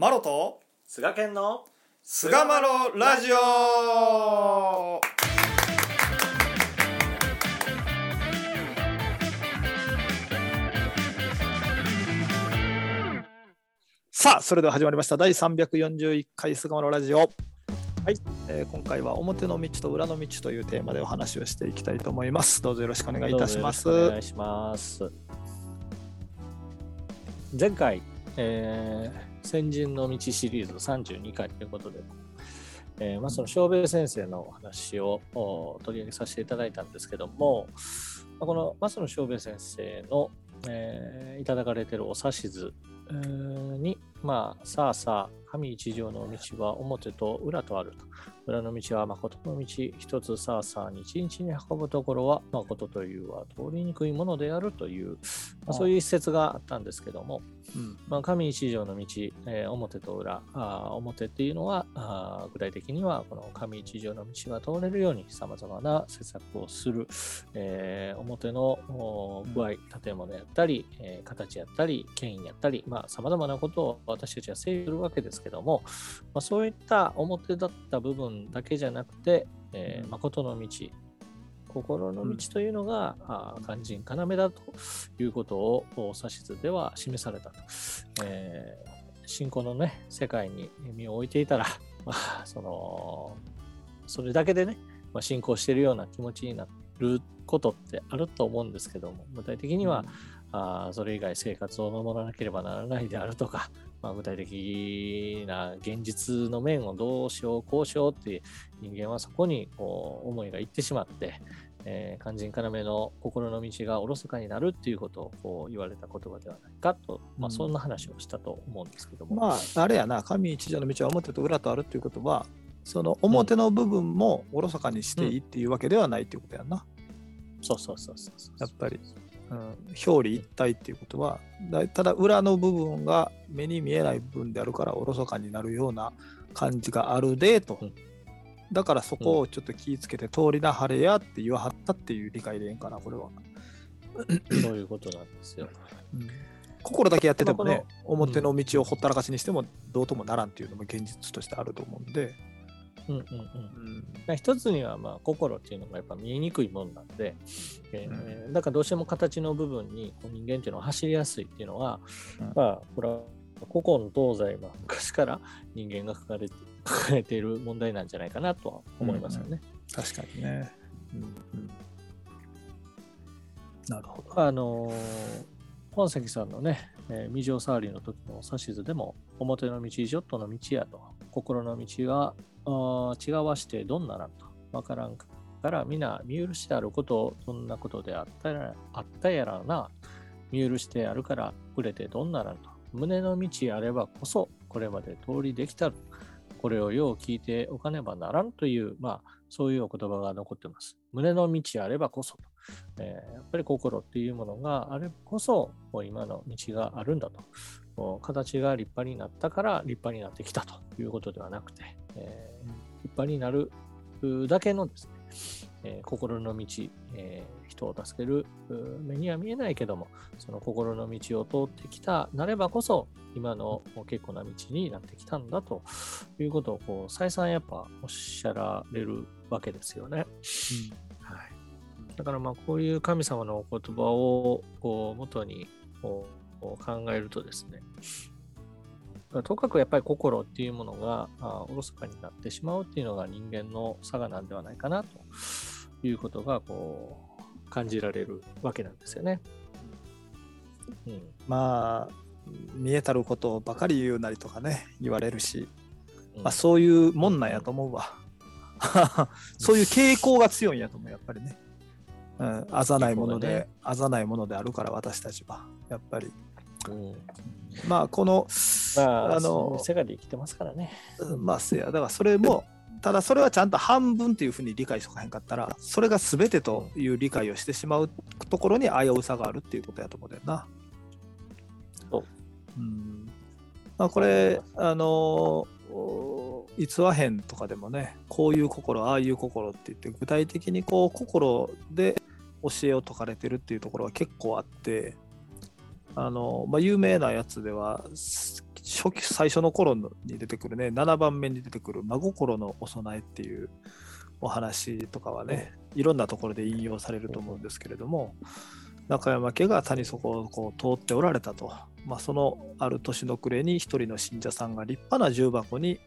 マロと菅健の菅マロラジオ。さあそれでは始まりました。第341回菅マロラジオ。はい、えー今回は表の道と裏の道というテーマでお話をしていきたいと思います。どうぞよろしくお願いいたします。お願いします。前回、えー先人の道シリーズ32回ということで、えーまあ、その小兵先生のお話を取り上げさせていただいたんですけども、まあこの松野小兵先生の、えーいただかれてるお指図に、まあ、さあさあ、神一条の道は表と裏とあると。裏の道は誠の道、一つさあさあ、日々に運ぶところは誠というは通りにくいものであるという、まあ、そういう一節があったんですけども、うんまあ、神一条の道、えー表と裏、あー表っていうのはあー具体的にはこの神一条の道が通れるようにさまざまな施策をする、えー表のお具合、建物やったり、えー形やったり、権威やったり、さまざ、まなことを私たちは制御するわけですけども、まあ、そういった表だった部分だけじゃなくて、えーうん誠の道、心の道というのが、あー肝心要だということをお指図では示されたと。えー信仰のね、世界に身を置いていたら、まあ、その、それだけでね、まあ、信仰しているような気持ちになることってあると思うんですけども、具体的には、あーそれ以外生活を守らなければならないであるとか、まあ、具体的な現実の面をどうしよう、こうしようって人間はそこにこう思いがいってしまって、えー肝心要の心の道がおろそかになるっていうことをこう言われた言葉ではないかと、まあ、うんそんな話をしたと思うんですけども。まああれやな神一条の道は表と裏とあるっていうことはその表の部分もおろそかにしていいっていうわけではないっていうことやんな、そうそうそうそうそう。やっぱり、うん、表裏一体っていうことはだただ裏の部分が目に見えない部分であるからおろそかになるような感じがあるでと、うん。だからそこをちょっと気ぃつけて通りな晴れやって言わはったっていう理解でええんかなこれは、そういうことなんですよ。うん。心だけやっててもね、表の道をほったらかしにしてもどうともならんっていうのも現実としてあると思うんで、うんうんうん。うん。まあ一つにはまあ心っていうのがやっぱ見えにくいもんなんで、えーだからどうしても形の部分にこう人間っていうのは走りやすいっていうのは、うん。まあこれは古今の東西、まあ、昔から人間が抱えて抱えている問題なんじゃないかなとは思いますよね。確かにね、うんうん。なるほど、あのー本関さんのね、えー未上触りの時の指図でも、表の道、ジョットの道やと、心の道は違わしてどんななんと、わからんから皆見許してあることをどんなことであったやらあったやらな、見許してあるから触れてどんななんと、胸の道あればこそこれまで通りできた。これをよう聞いておかねばならんという、まあ、そういうお言葉が残ってます。胸の道あればこそと。えーやっぱり心っていうものがあれこそもう今の道があるんだと。形が立派になったから立派になってきたということではなくて、えー立派になるだけのですね、えー心の道、えー人を助けるう目には見えないけどもその心の道を通ってきたなればこそ今の結構な道になってきたんだということをこう再三やっぱおっしゃられるわけですよね。はい、だからまあこういう神様のお言葉をこう元にこう考えるとですね、とかくやっぱり心っていうものがあおろそかになってしまうっていうのが人間の差がなんではないかなということがこう感じられるわけなんですよね。うん、まあ見えたることばかり言うなりとかね言われるし、うん。まあ、そういうもんなんやと思うわ。そういう傾向が強いんやと思うやっぱりね、うん、あざないもので、あざないものであるから私たちは。やっぱり。うん。まあこのまあ、あの世界で生きてますからね。まあせや。だからそれもただそれはちゃんと半分っていうふうに理解しとかへんかったらそれが全てという理解をしてしまうところに危うさがあるっていうことやと思うんだよな。そう。うん。まあ、これあのお逸話編とかでもねこういう心ああいう心って言って具体的にこう心で教えを説かれてるっていうところは結構あってあの、まあ、有名なやつでは初期最初の頃に出てくるね7番目に出てくる真心のお供えっていうお話とかはねいろんなところで引用されると思うんですけれども中山家が谷底をこう通っておられたと、まあ、そのある年の暮れに一人の信者さんが立派な重箱に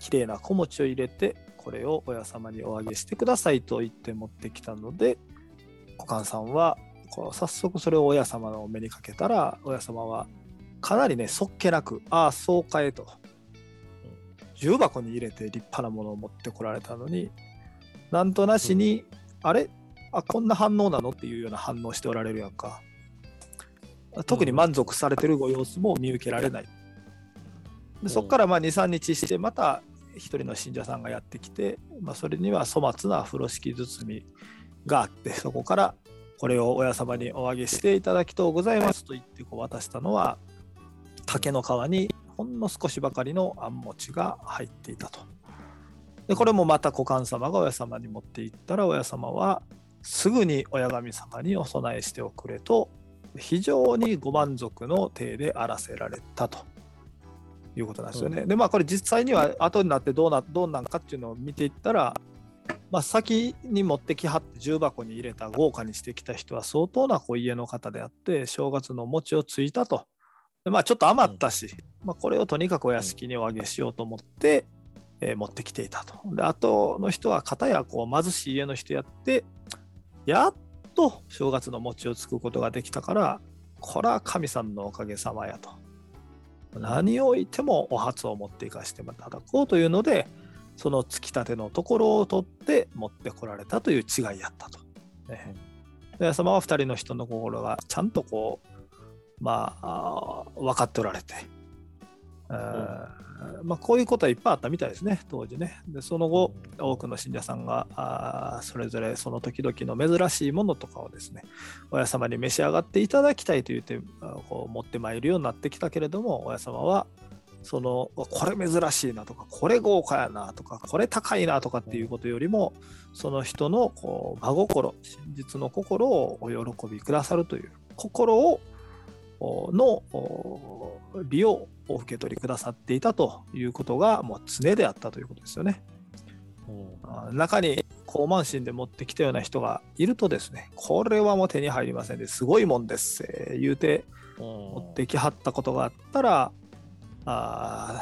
きれいな小餅を入れてこれを親様におあげしてくださいと言って持ってきたので股間さんはこう早速それを親様の目にかけたら親様はかなりねそっけなくああそうかえと。重箱に入れて立派なものを持ってこられたのになんとなしに、あれ？あこんな反応なの？っていうような反応しておられるやんか。特に満足されてるご様子も見受けられない。でそこからまあ23日してまた一人の信者さんがやってきて、まあ、それには粗末な風呂敷包みがあってそこからこれを親様におあげしていただきとうございますと言ってこう渡したのは竹の皮にほんの少しばかりのあん餅が入っていたと。でこれもまた股間様が親様に持っていったら親様はすぐに親神様にお供えしておくれと非常にご満足の体であらせられたということなんですよね。うん、でまあこれ実際には後になってどうなどうなんかっていうのを見ていったら、まあ、先に持ってきはって重箱に入れた豪華にしてきた人は相当なこう家の方であって正月の餅をついたと。でまあちょっと余ったし、まあ、これをとにかくお屋敷におあげしようと思って、えー、持ってきていたと。であとの人は片やこう貧しい家の人やってやっと正月の餅をつくことができたからこれは神さんのおかげさまやと。何をいてもお初を持っていかせていただこうというのでそのつきたてのところを取って持ってこられたという違いやったと。ね、で様は2人の人の心がちゃんとこうまあ分かっておられて、うん。まあ、こういうことはいっぱいあったみたいですね当時ね。でその後多くの信者さんがあそれぞれその時々の珍しいものとかをですね親様に召し上がっていただきたいと言ってこう持ってまいるようになってきたけれども親様はそのこれ珍しいなとかこれ豪華やなとかこれ高いなとかっていうことよりもその人のこう真心真実の心をお喜びくださるという心をの利をお受け取りくださっていたということがもう常であったということですよね。うん、中に高慢心で持ってきたような人がいるとですね、これはもう手に入りませんですごいもんです、えー、言うて持ってきはったことがあったら、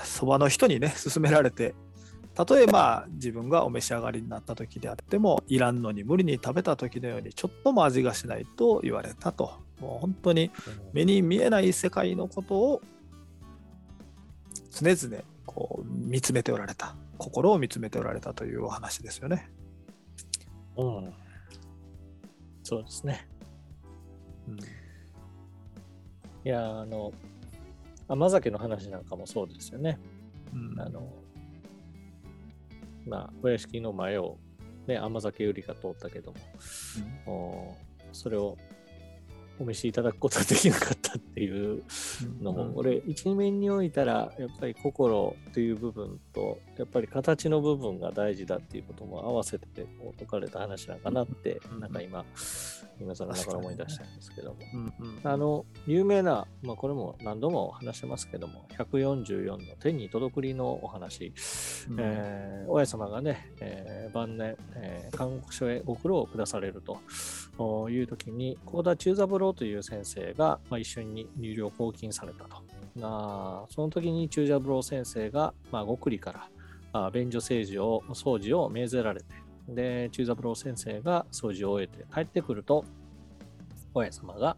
そばの人にね、勧められて、例えば自分がお召し上がりになった時であっても、いらんのに無理に食べた時のようにちょっとも味がしないと言われたと。もう本当に目に見えない世界のことを常々こう見つめておられた心を見つめておられたというお話ですよね。うん、そうですね。うん、いやあの甘酒の話なんかもそうですよね。うん、あのまあお屋敷の前を、ね、甘酒売りが通ったけども、うん、それをお召しいただくことができなかったっていうのも、うん、俺一面においたらやっぱり心という部分とやっぱり形の部分が大事だっていうことも合わせてこう説かれた話なんかなって、うん、なんか今今更ながら思い出したんですけども、うんうん、あの有名な、まあ、これも何度も話してますけども144の天に届くりのお話、うん、えー、親様がね、えー、晩年、えー、看護所へご苦労を下されるという時に幸田中三郎という先生が、まあ、一緒に入寮抗菌されたと。なその時に中三郎先生が、まあ、ごくりからあ便所政治を掃除を命ぜられてで、中三郎先生が掃除を終えて帰ってくると、親様が、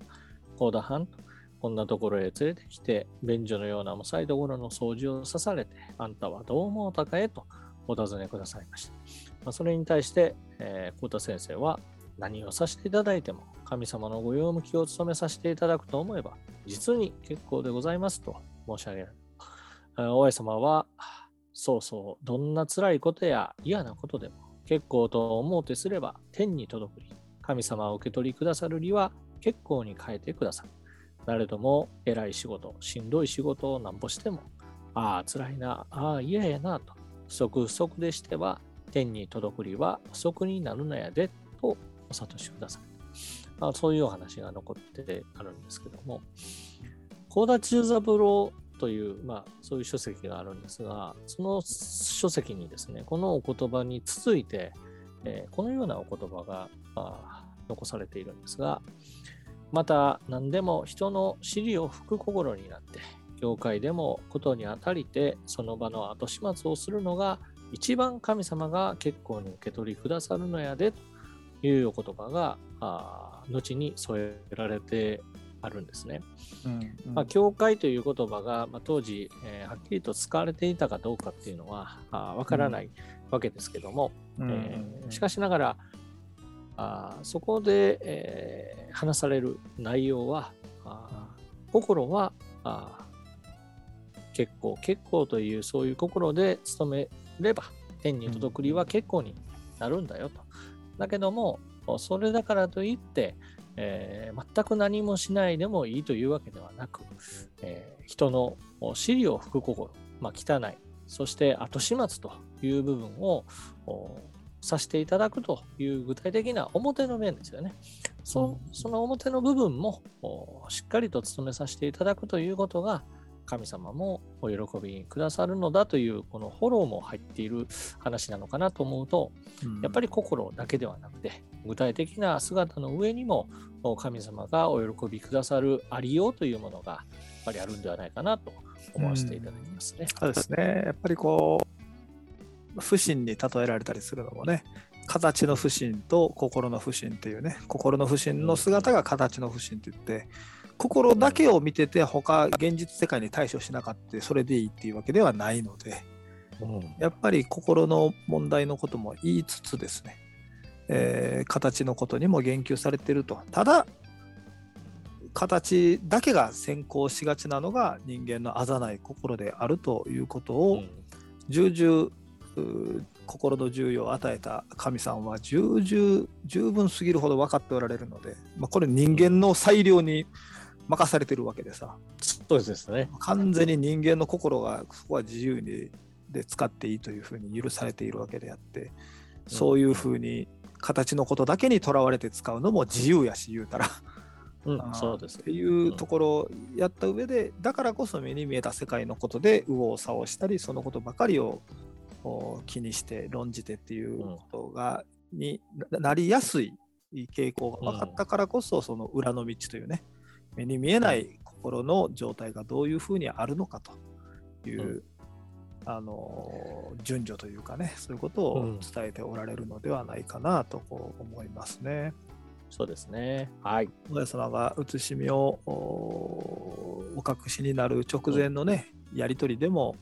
高田藩と、こんなところへ連れてきて、便所のようなもさいところの掃除をさされて、あんたはどう思うたかへとお尋ねくださいました。まあ、それに対して、えー、田先生は、何をさせていただいても、神様のご用向きを務めさせていただくと思えば、実に結構でございますと申し上げる。大江様は、そうそう、どんな辛いことや嫌なことでも、結構と思うてすれば天に届くり、神様を受け取りくださるりは結構に変えてくださる。誰とも偉い仕事、しんどい仕事をなんぼしても、ああ、辛いな、ああ、嫌やなと、不足不足でしては、天に届くりは不足になるのやで、とお諭しください。まあ、そういうお話が残ってあるんですけども、高田中三郎という、まあ、そういう書籍があるんですが、その書籍にですね、このお言葉に続いて、えーこのようなお言葉があ残されているんですが、また何でも人の尻を吹く心になって、教会でもことにあたりて、その場の後始末をするのが、一番神様が結構に受け取りくださるのやでというお言葉が、あー後に添えられてあるんですね。うんまあ、教会という言葉が、まあ、当時、えーはっきりと使われていたかどうかっていうのはあわからないわけですけども、うんえーしかしながらあーそこで、えー話される内容はあー心はあー結構結構というそういう心で努めれば天に届くりは結構になるんだよと。だけどもそれだからといって、えー全く何もしないでもいいというわけではなく、えー人の尻を拭く心、まあ、汚い、そして後始末という部分をおさせていただくという具体的な表の面ですよね。そその表の部分もおしっかりと努めさせていただくということが神様もお喜びくださるのだというこのフォローも入っている話なのかなと思うとやっぱり心だけではなくて具体的な姿の上にもお神様がお喜びくださるありようというものがやっぱりあるんではないかなと思わせていただきますね。そうですね。やっぱりこう、不信に例えられたりするのもね、形の不信と心の不信っていうね、心の不信の姿が形の不信って言って、心だけを見てて、他、現実世界に対処しなかった、それでいいっていうわけではないので、うんやっぱり心の問題のことも言いつつですね、えー形のことにも言及されていると。ただ、形だけが先行しがちなのが人間のあざない心であるということを重々心の重要を与えた神さんは重々十分すぎるほど分かっておられるので、まあ、これ人間の裁量に任されてるわけでさ。そうですね。完全に人間の心がそこは自由にで使っていいというふうに許されているわけであってそういうふうに形のことだけにとらわれて使うのも自由やし言うたら。そうですっ。ていうところをやった上でだからこそ目に見えた世界のことで右往左往したりそのことばかりをお気にして論じてっていうことが、にななりやすい傾向が分かったからこそ、その裏の道というね目に見えない心の状態がどういうふうにあるのかという、うんあの順序というかねそういうことをうん伝えておられるのではないかなとこう思いますね。そうですね。はい。お親様が写しみをおお隠しになる直前のね、やり取りでも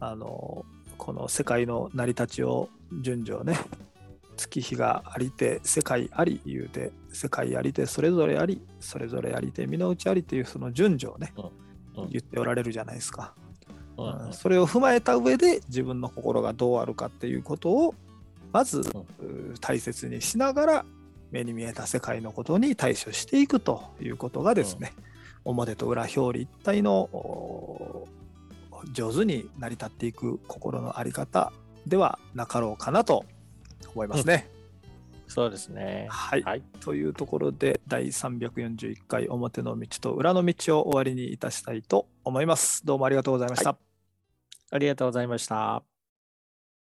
あのこの世界の成り立ちを順序ね月日がありて世界あり言うて世界ありてそれぞれありそれぞれありて身の内ありっていうその順序をね、うん言っておられるじゃないですか、うんうん。それを踏まえた上で自分の心がどうあるかっていうことをまず、う大切にしながら目に見えた世界のことに対処していくということがですね、表と裏表裏一体のお上手に成り立っていく心の在り方ではなかろうかなと思いますね。そうですね。はい、はい。というところで第341回表の道と裏の道を終わりにいたしたいと思います。どうもありがとうございました。ありがとうございました。